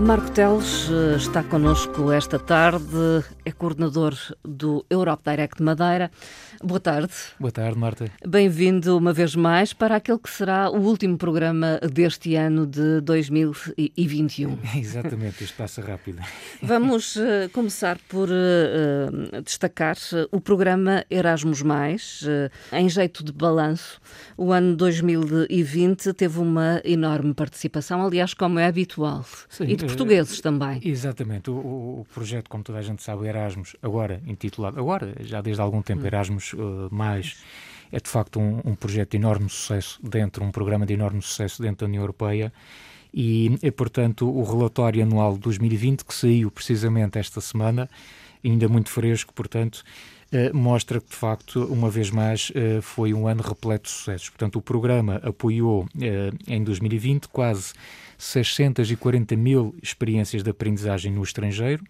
Marco Teles eh, está connosco esta tarde, é coordenador do Europe Direct Madeira. Boa tarde. Boa tarde, Marta. Bem-vindo uma vez mais para aquele que será o último programa deste ano de 2021. Exatamente, isto passa rápido. Vamos uh, começar por uh, destacar o programa Erasmus, uh, em jeito de balanço. O ano 2020 teve uma enorme participação, aliás, como é habitual. Sim, de portugueses também. Exatamente. O, o, projeto, como toda a gente sabe, Erasmus, agora intitulado, agora, já desde algum tempo, hum. Erasmus uh, mais é de facto um, um, projeto de enorme sucesso dentro, um programa de enorme sucesso dentro da União Europeia e, e portanto, o relatório anual de 2020, que saiu precisamente esta semana, ainda muito fresco, portanto, mostra que, de facto, uma vez mais, eh, foi um ano repleto de sucessos. Portanto, o programa apoiou, eh, em 2020, quase 640 mil experiências de aprendizagem no estrangeiro,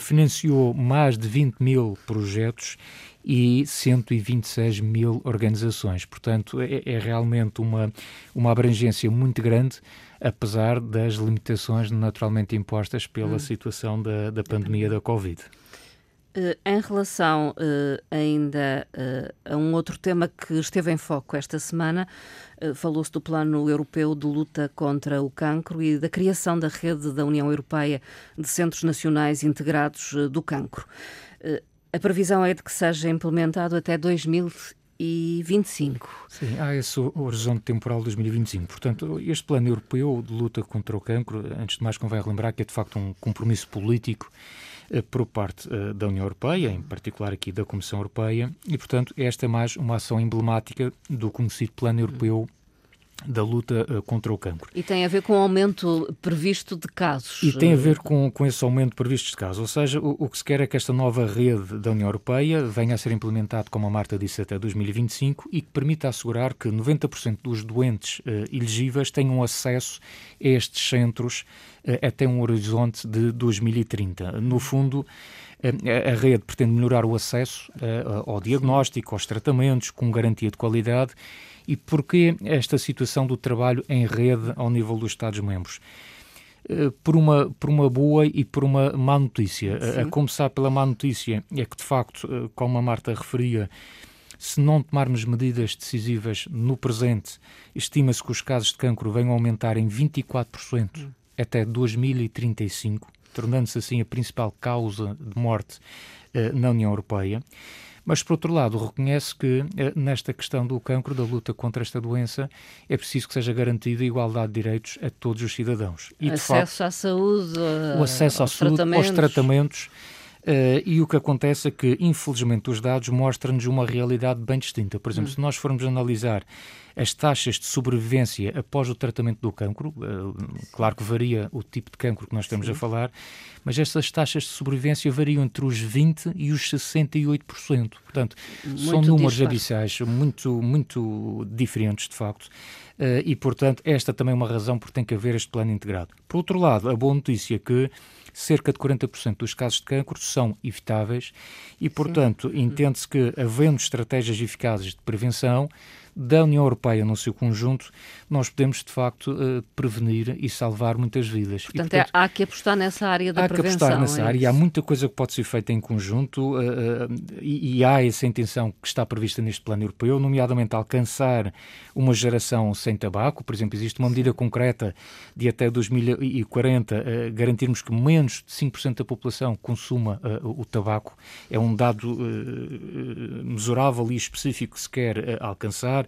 financiou mais de 20 mil projetos e 126 mil organizações. Portanto, é, é, realmente uma, uma abrangência muito grande, apesar das limitações naturalmente impostas pela hum. situação da, da pandemia da Covid. Uh, em relação uh, ainda uh, a um outro tema que esteve em foco esta semana, falou-se do Plano Europeu de Luta contra o Cancro e da criação da rede da União Europeia de Centros Nacionais Integrados do Cancro. A previsão é de que seja implementado até 2025. Sim, há esse horizonte temporal 2025. Portanto, este plano europeu de luta contra o cancro, antes de mais convém relembrar que é de facto um compromisso político eh, por parte eh, da União Europeia, em particular aqui da Comissão Europeia, e portanto esta é mais uma ação emblemática do conhecido Plano Europeu da luta uh, contra o cancro. E tem a ver com o aumento previsto de casos. E tem a ver com, com esse aumento previsto de casos. Ou seja, o, o, que se quer é que esta nova rede da União Europeia venha a ser implementada, como a Marta disse, até 2025 e que permita assegurar que 90% dos doentes uh, elegíveis tenham acesso a estes centros uh, até um horizonte de 2030. No fundo, a rede pretende melhorar o acesso ao diagnóstico, aos tratamentos, com garantia de qualidade e porquê esta situação do trabalho em rede ao nível dos Estados-membros? Eh, por uma, por uma boa e por uma má notícia. Sim. A começar pela má notícia é que, de facto, eh, como a Marta referia, se não tomarmos medidas decisivas no presente, estima-se que os casos de cancro venham a aumentar em 24% hum. até 2035, tornando-se assim a principal causa de morte uh, na União Europeia. Mas, por outro lado, reconhece que eh, nesta questão do cancro, da luta contra esta doença, é preciso que seja garantida a igualdade de direitos a todos os cidadãos. E, acesso facto, à saúde, o acesso à saúde, tratamentos. aos tratamentos Uh, e o que acontece é que, infelizmente, os dados mostram-nos uma realidade bem distinta. Por exemplo, hum. se nós formos analisar as taxas de sobrevivência após o tratamento do cancro, uh, claro que varia o tipo de cancro que nós estamos Sim. a falar, mas essas taxas de sobrevivência variam entre os 20% e os 68%. Portanto, muito são números disparo. abissais muito, muito diferentes, de facto. Uh, e, portanto, esta também é uma razão por tem que haver este plano integrado. Por outro lado, a boa notícia é que cerca de 40% dos casos de cancro são evitáveis e, portanto, entende-se que, havendo estratégias eficazes de prevenção, da União Europeia no seu conjunto, nós podemos de facto uh, prevenir e salvar muitas vidas. Portanto, e, portanto é, há que apostar nessa área da há prevenção. Há que apostar nessa é área. Há muita coisa que pode ser feita em conjunto uh, uh, e, e, há essa intenção que está prevista neste plano europeu, nomeadamente alcançar uma geração sem tabaco. Por exemplo, existe uma medida concreta de até 2040 garantirmos que menos de 5% da população consuma o tabaco. É um dado mesurável e específico que se quer alcançar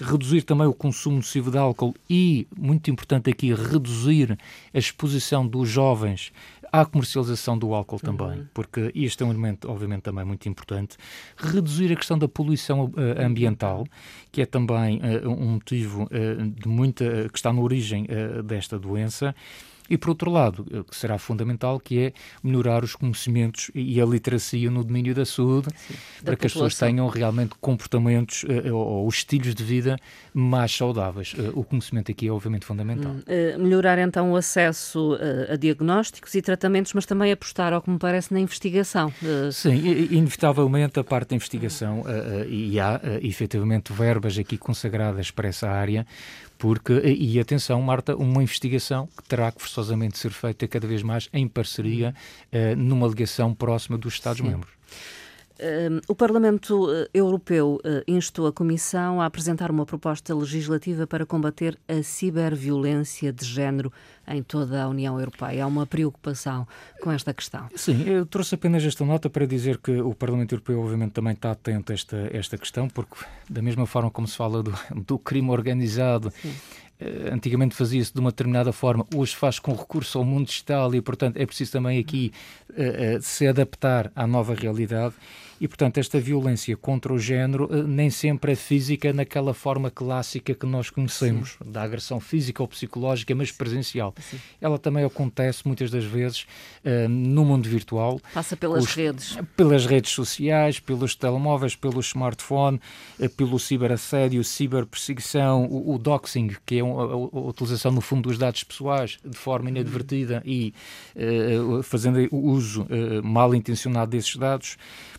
reduzir também o consumo nocivo de álcool e, muito importante aqui, reduzir a exposição dos jovens à comercialização do álcool também, uhum. porque este é um elemento, obviamente, também muito importante. Reduzir a questão da poluição uh, ambiental, que é também uh, um motivo uh, de muita que está na origem desta doença e, por outro lado, que será fundamental, que é melhorar os conhecimentos e a literacia no domínio da saúde, Sim, para da que população. as pessoas tenham realmente comportamentos uh, ou, estilos de vida mais saudáveis. Uh, o conhecimento aqui é, obviamente, fundamental. Hum, uh, melhorar, então, o acesso a diagnósticos e tratamentos, mas também apostar, ao que me parece, na investigação. Sim, inevitavelmente a parte da investigação, e há, efetivamente, verbas aqui consagradas para essa área, porque, e atenção, Marta, uma investigação que terá que forçosamente ser feita cada vez mais em parceria, uh, numa ligação próxima dos Estados-membros. O Parlamento eh, Europeu uh, instou a Comissão a apresentar uma proposta legislativa para combater a ciberviolência de género em toda a União Europeia. Há uma preocupação com esta questão. Sim, eu trouxe apenas esta nota para dizer que o Parlamento Europeu, obviamente, também está atento a esta, esta questão, porque, da mesma forma como se fala do, do crime organizado. Sim eh, antigamente fazia-se de uma determinada forma, hoje faz com recurso ao mundo digital e, portanto, é preciso também aqui uh, uh, se adaptar à nova realidade. E, portanto, esta violência contra o género uh, nem sempre é física naquela forma clássica que nós conhecemos, Sim. da agressão física ou psicológica, mas presencial. Sim. Ela também acontece muitas das vezes no mundo virtual. Passa pelas os, redes. Pelas redes sociais, pelos telemóveis, pelo smartphone, pelo ciberassédio, ciberperseguição, o, o doxing, que é a, a, utilização, no fundo, dos dados pessoais de forma inadvertida e uh, fazendo uso uh, mal intencionado desses dados.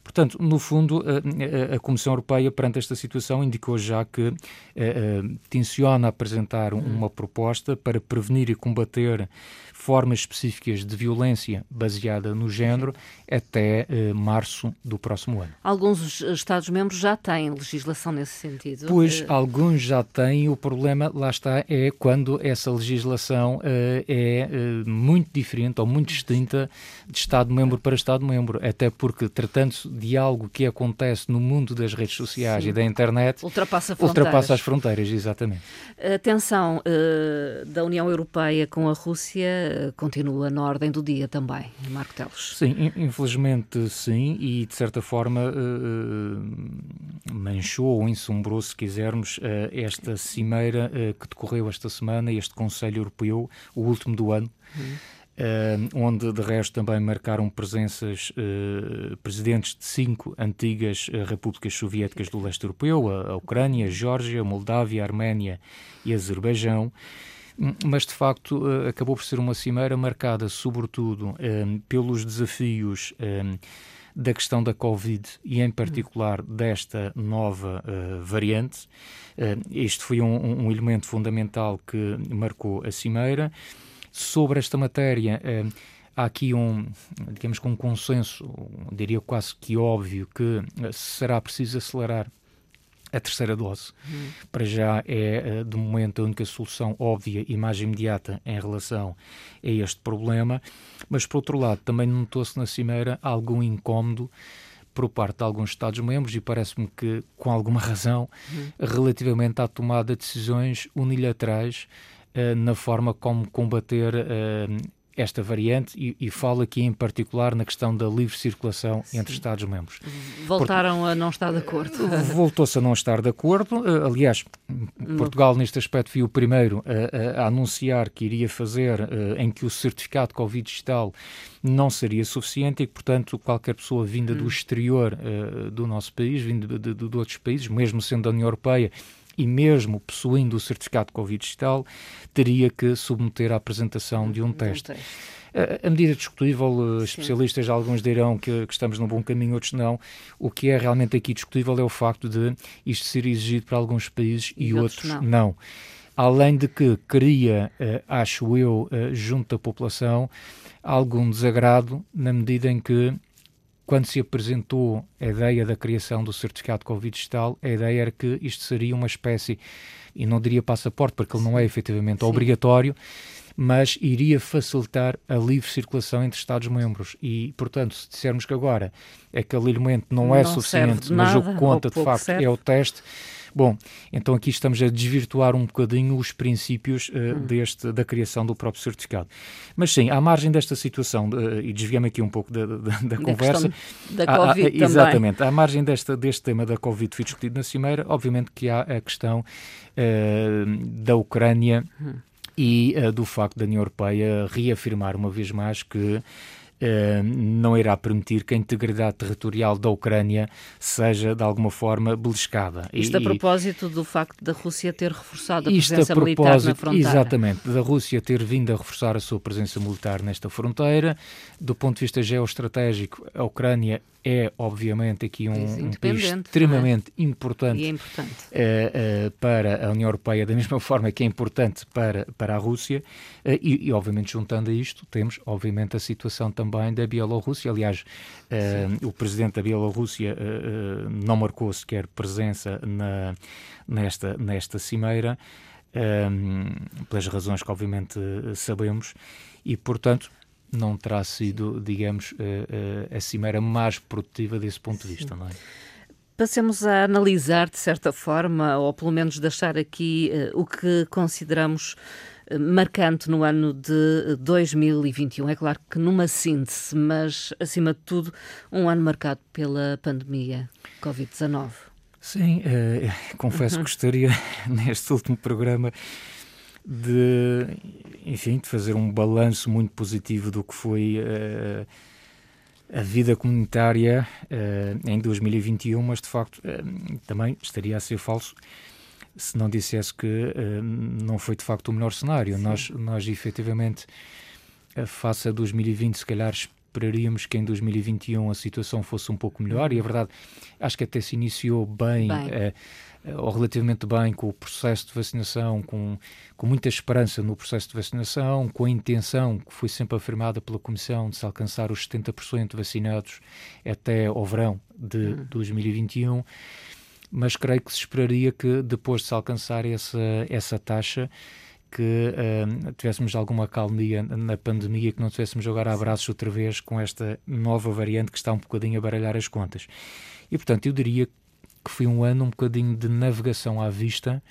Portanto, no fundo, a, Comissão Europeia, perante esta situação, indicou já que tenciona apresentar uma proposta para prevenir e combater formas específicas de violência baseada no género até eh, março do próximo ano. Alguns Estados-membros já têm legislação nesse sentido? Pois, uh... alguns já têm. O problema, lá está, é quando essa legislação uh, é uh, muito diferente ou muito distinta de Estado-membro para Estado-membro. Até porque, tratando-se de algo que acontece no mundo das redes sociais Sim. e da internet, ultrapassa, ultrapassa as fronteiras, exatamente. A tensão da União Europeia com a Rússia continua na ordem do dia também, Marco Teles. Sim, infelizmente sim, e de certa forma uh, manchou ou ensombrou, se quisermos, uh, esta cimeira uh, que decorreu esta semana, este Conselho Europeu, o último do ano. Uh, onde de resto também marcaram presenças uh, presidentes de cinco antigas uh, repúblicas soviéticas do leste europeu, a, Ucrânia, a Geórgia, a Moldávia, a Arménia e a Azerbaijão mas de facto eh, acabou por ser uma cimeira marcada sobretudo eh, pelos desafios eh, da questão da Covid e, em particular, desta nova uh, variante. Uh, este foi um, um, elemento fundamental que marcou a cimeira. Sobre esta matéria, uh, há aqui um, digamos, um consenso, diria quase que óbvio, que será preciso acelerar a terceira dose. Uhum. Para já é, eh, de momento, a única solução óbvia e mais imediata em relação a este problema. Mas, por outro lado, também notou-se na Cimeira algum incómodo por parte de alguns Estados-membros e parece-me que com alguma razão uhum. relativamente à tomada de decisões unilaterais na forma como combater uh, esta variante e, e falo aqui em particular na questão da livre circulação Sim. entre Estados-membros. Voltaram a não estar de acordo. Voltou-se a não estar de acordo. Eh, aliás, Portugal, neste aspecto, foi o primeiro a, a anunciar que iria fazer uh, em que o certificado Covid digital não seria suficiente e que, portanto, qualquer pessoa vinda do hum. exterior uh, do nosso país, vinda de, de, de outros países, mesmo sendo da União Europeia, e mesmo possuindo o certificado Covid digital, teria que submeter à apresentação de um teste. A medida discutível, eh, especialistas alguns dirão que, que, estamos num bom caminho, outros não. O que é realmente aqui discutível é o facto de isto ser exigido para alguns países e, e outros, outros, não. não. Além de que cria, eh, acho eu, eh, junto da população, algum desagrado na medida em que quando se apresentou a ideia da criação do certificado Covid digital, a ideia era que isto seria uma espécie, e não diria passaporte, porque ele não é efetivamente Sim. obrigatório, mas iria facilitar a livre circulação entre Estados-membros. E, portanto, se dissermos que agora aquele elemento não, não é suficiente, mas o que conta de facto serve. é o teste Bom, então aqui estamos a desvirtuar um bocadinho os princípios uh, deste, da criação do próprio certificado. Mas sim, à margem desta situação, uh, e desviamos aqui um pouco da, da, da, da conversa. Da Covid há, há, Exatamente, à margem desta, deste tema da Covid foi discutido na Cimeira, obviamente que há a questão uh, da Ucrânia. Hum e do facto da União Europeia reafirmar uma vez mais que não irá permitir que a integridade territorial da Ucrânia seja de alguma forma beliscada. Isto e, a propósito do facto da Rússia ter reforçado a presença a militar na fronteira. Exatamente, da Rússia ter vindo a reforçar a sua presença militar nesta fronteira. Do ponto de vista geoestratégico, a Ucrânia é, obviamente, aqui um, um país é? extremamente é? importante, é importante. Uh, uh, para a União Europeia, da mesma forma que é importante para, para a Rússia. Uh, e, e, obviamente, juntando a isto, temos, obviamente, a situação também da Bielorrússia. Aliás, o presidente da Bielorrússia não marcou sequer presença na, nesta, nesta cimeira, pelas razões que, obviamente, sabemos. E, portanto, não terá sido, digamos, a, a, a cimeira mais produtiva desse ponto de vista, não é? Passemos a analisar, de certa forma, ou pelo menos deixar aqui uh, o que consideramos uh, marcante no ano de 2021. É claro que numa síntese, mas acima de tudo, um ano marcado pela pandemia Covid-19. Sim, uh, confesso que gostaria, neste último programa, de, enfim, de fazer um balanço muito positivo do que foi uh, a vida comunitária uh, em 2021, mas de facto uh, também estaria a ser falso se não dissesse que não foi de facto o melhor cenário. Nós, nós efetivamente, face a 2020, se calhar esperaríamos que em 2021 a situação fosse um pouco melhor e a verdade acho que até se iniciou bem, bem. Uh, ou relativamente bem com o processo de vacinação, com, com muita esperança no processo de vacinação, com a intenção que foi sempre afirmada pela Comissão de se alcançar os 70% vacinados até ao verão de uhum. 2021 mas creio que se esperaria que depois de se alcançar essa, essa taxa que uh, tivéssemos alguma calmia na pandemia, que não tivéssemos jogar abraços outra vez com esta nova variante que está um bocadinho a baralhar as contas. E, portanto, eu diria que foi um ano um bocadinho de navegação à vista,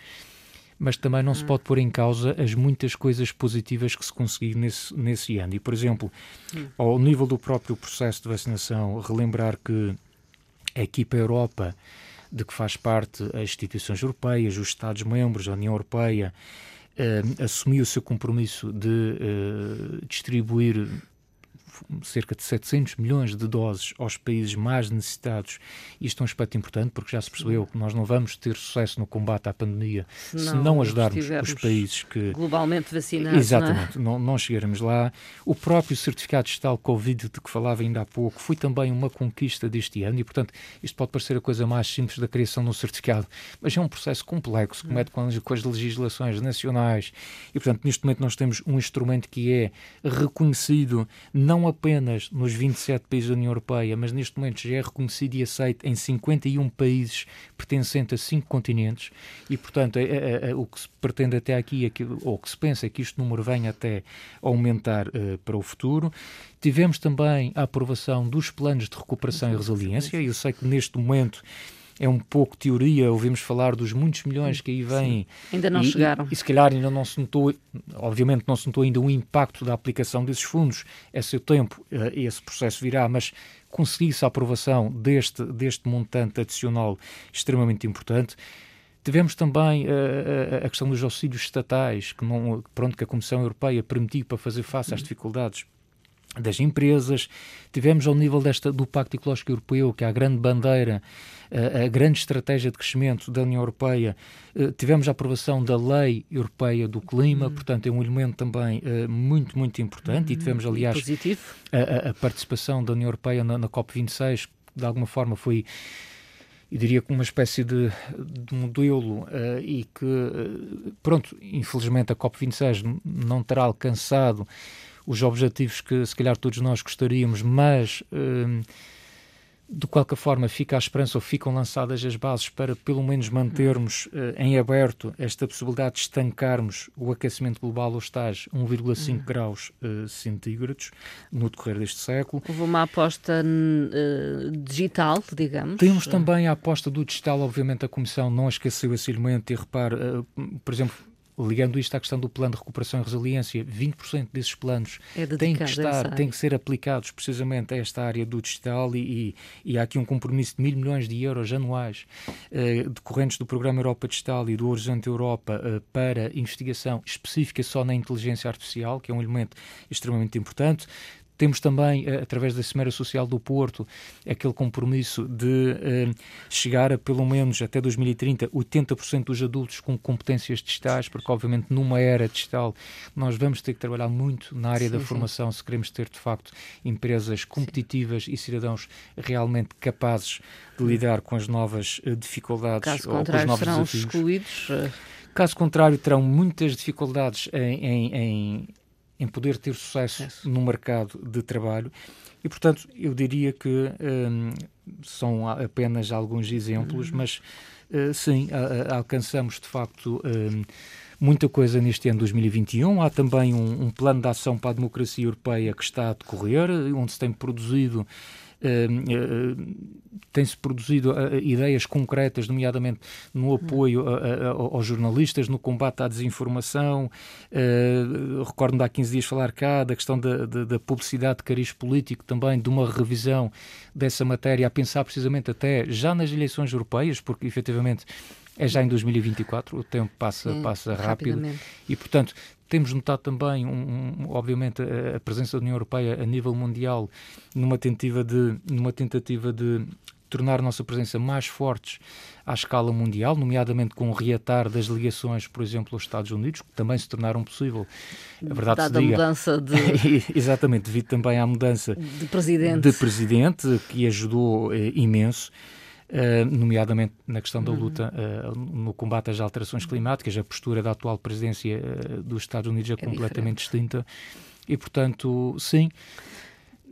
mas também não hum. se pode pôr em causa as muitas coisas positivas que se conseguiu nesse, nesse ano. E, por exemplo, hum. ao nível do próprio processo de vacinação, relembrar que a equipa Europa, de que faz parte as instituições europeias, os Estados-membros, a União Europeia, assumiu o seu compromisso de uh, distribuir cerca de 700 milhões de doses aos países mais necessitados. Isto é um aspecto importante porque já se percebeu que nós não vamos ter sucesso no combate à pandemia se não, se não ajudarmos os países que. Globalmente vacinados. Exatamente, não, é? não, não chegaremos lá. O próprio certificado digital Covid, de que falava ainda há pouco, foi também uma conquista deste ano e, portanto, isto pode parecer a coisa mais simples da criação de um certificado, mas é um processo complexo, que mete com as, com as legislações nacionais e, portanto, neste momento nós temos um instrumento que é reconhecido não apenas nos 27 países da União Europeia, mas neste momento já é reconhecido e aceito em 51 países pertencentes a cinco continentes e, portanto, é, é, é, o que se pretende até aqui, ou que se pensa é que este número venha até aumentar uh, para o futuro. Tivemos também a aprovação dos planos de recuperação e resiliência. Eu sei que neste momento é um pouco teoria, ouvimos falar dos muitos milhões que aí vêm. Ainda não e, chegaram. E, e, se calhar ainda não se notou, obviamente não se notou ainda o impacto da aplicação desses fundos. É seu tempo, uh, esse processo virá, mas conseguir-se a aprovação deste, deste montante adicional extremamente importante. Tivemos também uh, a questão dos auxílios estatais, que, não, pronto, que a Comissão Europeia permitiu para fazer face às dificuldades das empresas. Tivemos ao nível desta, do Pacto Ecológico Europeu, que é a grande bandeira, a, a grande estratégia de crescimento da União Europeia, uh, tivemos a aprovação da Lei Europeia do Clima, uhum. portanto é um elemento também uh, muito, muito importante, uhum. e tivemos, aliás, a, a, participação da União Europeia na, na COP26, que de alguma forma foi eu diria que uma espécie de, de modelo uh, e que, uh, pronto, infelizmente a COP26 não terá alcançado os objetivos que se calhar todos nós gostaríamos, mas hum, de qualquer forma fica a esperança ou ficam lançadas as bases para pelo menos mantermos uh, em aberto esta possibilidade de estancarmos o aquecimento global aos tais 1,5 uhum. graus uh, centígrados no decorrer deste século. Houve uma aposta uh, digital, digamos. Temos também a aposta do digital, obviamente a Comissão não esqueceu esse elemento e repare, por exemplo, ligando isto à questão do plano de recuperação e resiliência, 20% desses planos é têm que estar, têm que ser aplicados precisamente a esta área do digital e, e, e há aqui um compromisso de mil milhões de euros anuais uh, decorrentes do Programa Europa Digital e do Horizonte Europa uh, para investigação específica só na inteligência artificial, que é um elemento extremamente importante. Temos também, eh, através da Cimeira Social do Porto, aquele compromisso de eh, chegar a pelo menos até 2030 80% dos adultos com competências digitais, porque obviamente numa era digital nós vamos ter que trabalhar muito na área sim, da sim. formação se queremos ter de facto empresas competitivas sim. e cidadãos realmente capazes de lidar com as novas eh, dificuldades Caso ou com os novos serão desafios. excluídos. Caso contrário, terão muitas dificuldades em, em, em em poder ter sucesso no mercado de trabalho. E, portanto, eu diria que um, são apenas alguns exemplos, uhum. mas uh, sim, a, a, alcançamos de facto um, muita coisa neste ano 2021. Há também um, um, plano de ação para a democracia europeia que está a decorrer, onde se tem produzido tem-se produzido ideias concretas, nomeadamente no apoio aos jornalistas, no combate à desinformação. Recordo-me de há 15 dias falar cá da questão da, da, da, publicidade de cariz político também, de uma revisão dessa matéria, a pensar precisamente até já nas eleições europeias, porque efetivamente é já em 2024, o tempo passa, Sim, passa rápido e, portanto, temos notado também, um, obviamente, a, a, presença da União Europeia a nível mundial numa tentativa de, numa tentativa de tornar a nossa presença mais fortes à escala mundial, nomeadamente com o reatar das ligações, por exemplo, aos Estados Unidos, que também se tornaram possível. A verdade Dada se diga, a mudança de... Exatamente, devido também à mudança de presidente, de presidente que ajudou eh, imenso. Uh, nomeadamente na questão da uhum. luta uh, no combate às alterações climáticas. A postura da atual presidência uh, dos Estados Unidos é, é completamente diferente. distinta e, portanto, sim.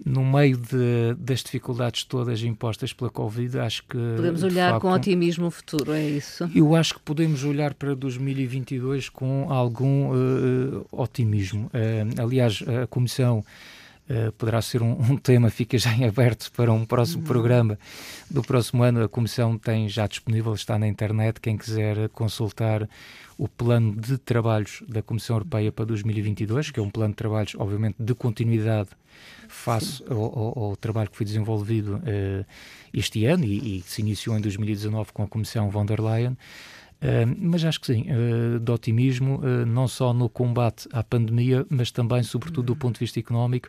No meio de, das dificuldades todas impostas pela Covid, acho que. Podemos olhar facto, com otimismo o futuro, é isso? Eu acho que podemos olhar para 2022 com algum otimismo. aliás, a Comissão Uh, poderá ser um, um, tema, fica já em aberto para um próximo uhum. programa do próximo ano. A Comissão tem já disponível, está na internet, quem quiser consultar o plano de trabalhos da Comissão Europeia para 2022, que é um plano de trabalhos, obviamente, de continuidade face ao, ao, ao, trabalho que foi desenvolvido uh, este ano e, e se iniciou em 2019 com a Comissão von der Leyen. Uh, mas acho que sim, uh, de otimismo, uh, não só no combate à pandemia, mas também, sobretudo, do ponto de vista económico,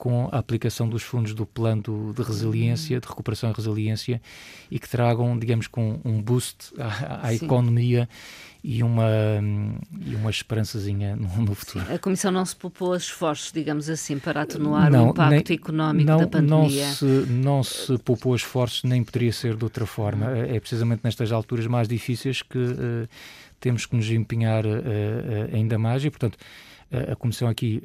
com a aplicação dos fundos do plano de resiliência, de recuperação e resiliência, e que tragam, digamos, com um boost à, à economia e uma, e uma esperançazinha no, no futuro. Sim, a Comissão não se poupou esforços, digamos assim, para atenuar não, o impacto nem, económico não, da pandemia? Não se, não se poupou esforços, nem poderia ser de outra forma. Hum. É precisamente nestas alturas mais difíceis que uh, temos que nos empenhar uh, uh, ainda mais e, portanto, a Comissão aqui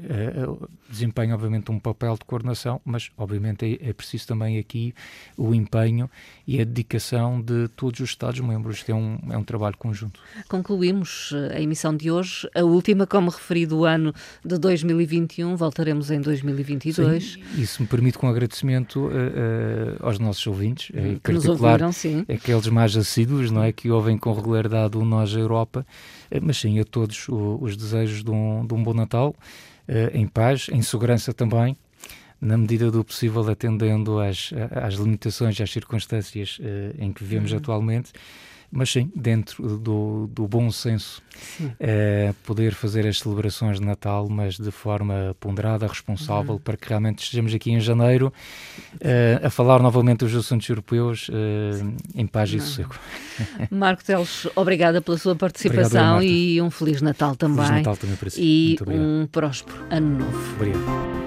desempenha, obviamente, um papel de coordenação, mas, obviamente, é, é, preciso também aqui o empenho e a dedicação de todos os Estados-membros. Isto é um, é um trabalho conjunto. Concluímos eh, a emissão de hoje, a última, como referi, do ano de 2021. Voltaremos em 2022. Sim, isso me permite, com agradecimento uh, uh, aos nossos ouvintes, em que nos ouviram, sim. aqueles mais assíduos, não é, que ouvem com regularidade o Nós Europa, mas sim a todos os desejos de um, de um bom Natal, eh, em paz, em segurança também, na medida do possível atendendo às, às limitações e às circunstâncias eh, em que vivemos uhum. atualmente mas sim, dentro do, do bom senso, é, poder fazer as celebrações de Natal, mas de forma ponderada, responsável, uhum. para que realmente estejamos aqui em janeiro é, a falar novamente dos assuntos europeus é, em paz e sossego. Marco Teles, obrigada pela sua participação Obrigado, e um Feliz Natal também. Feliz Natal também para si. E um próspero ano novo. Obrigado.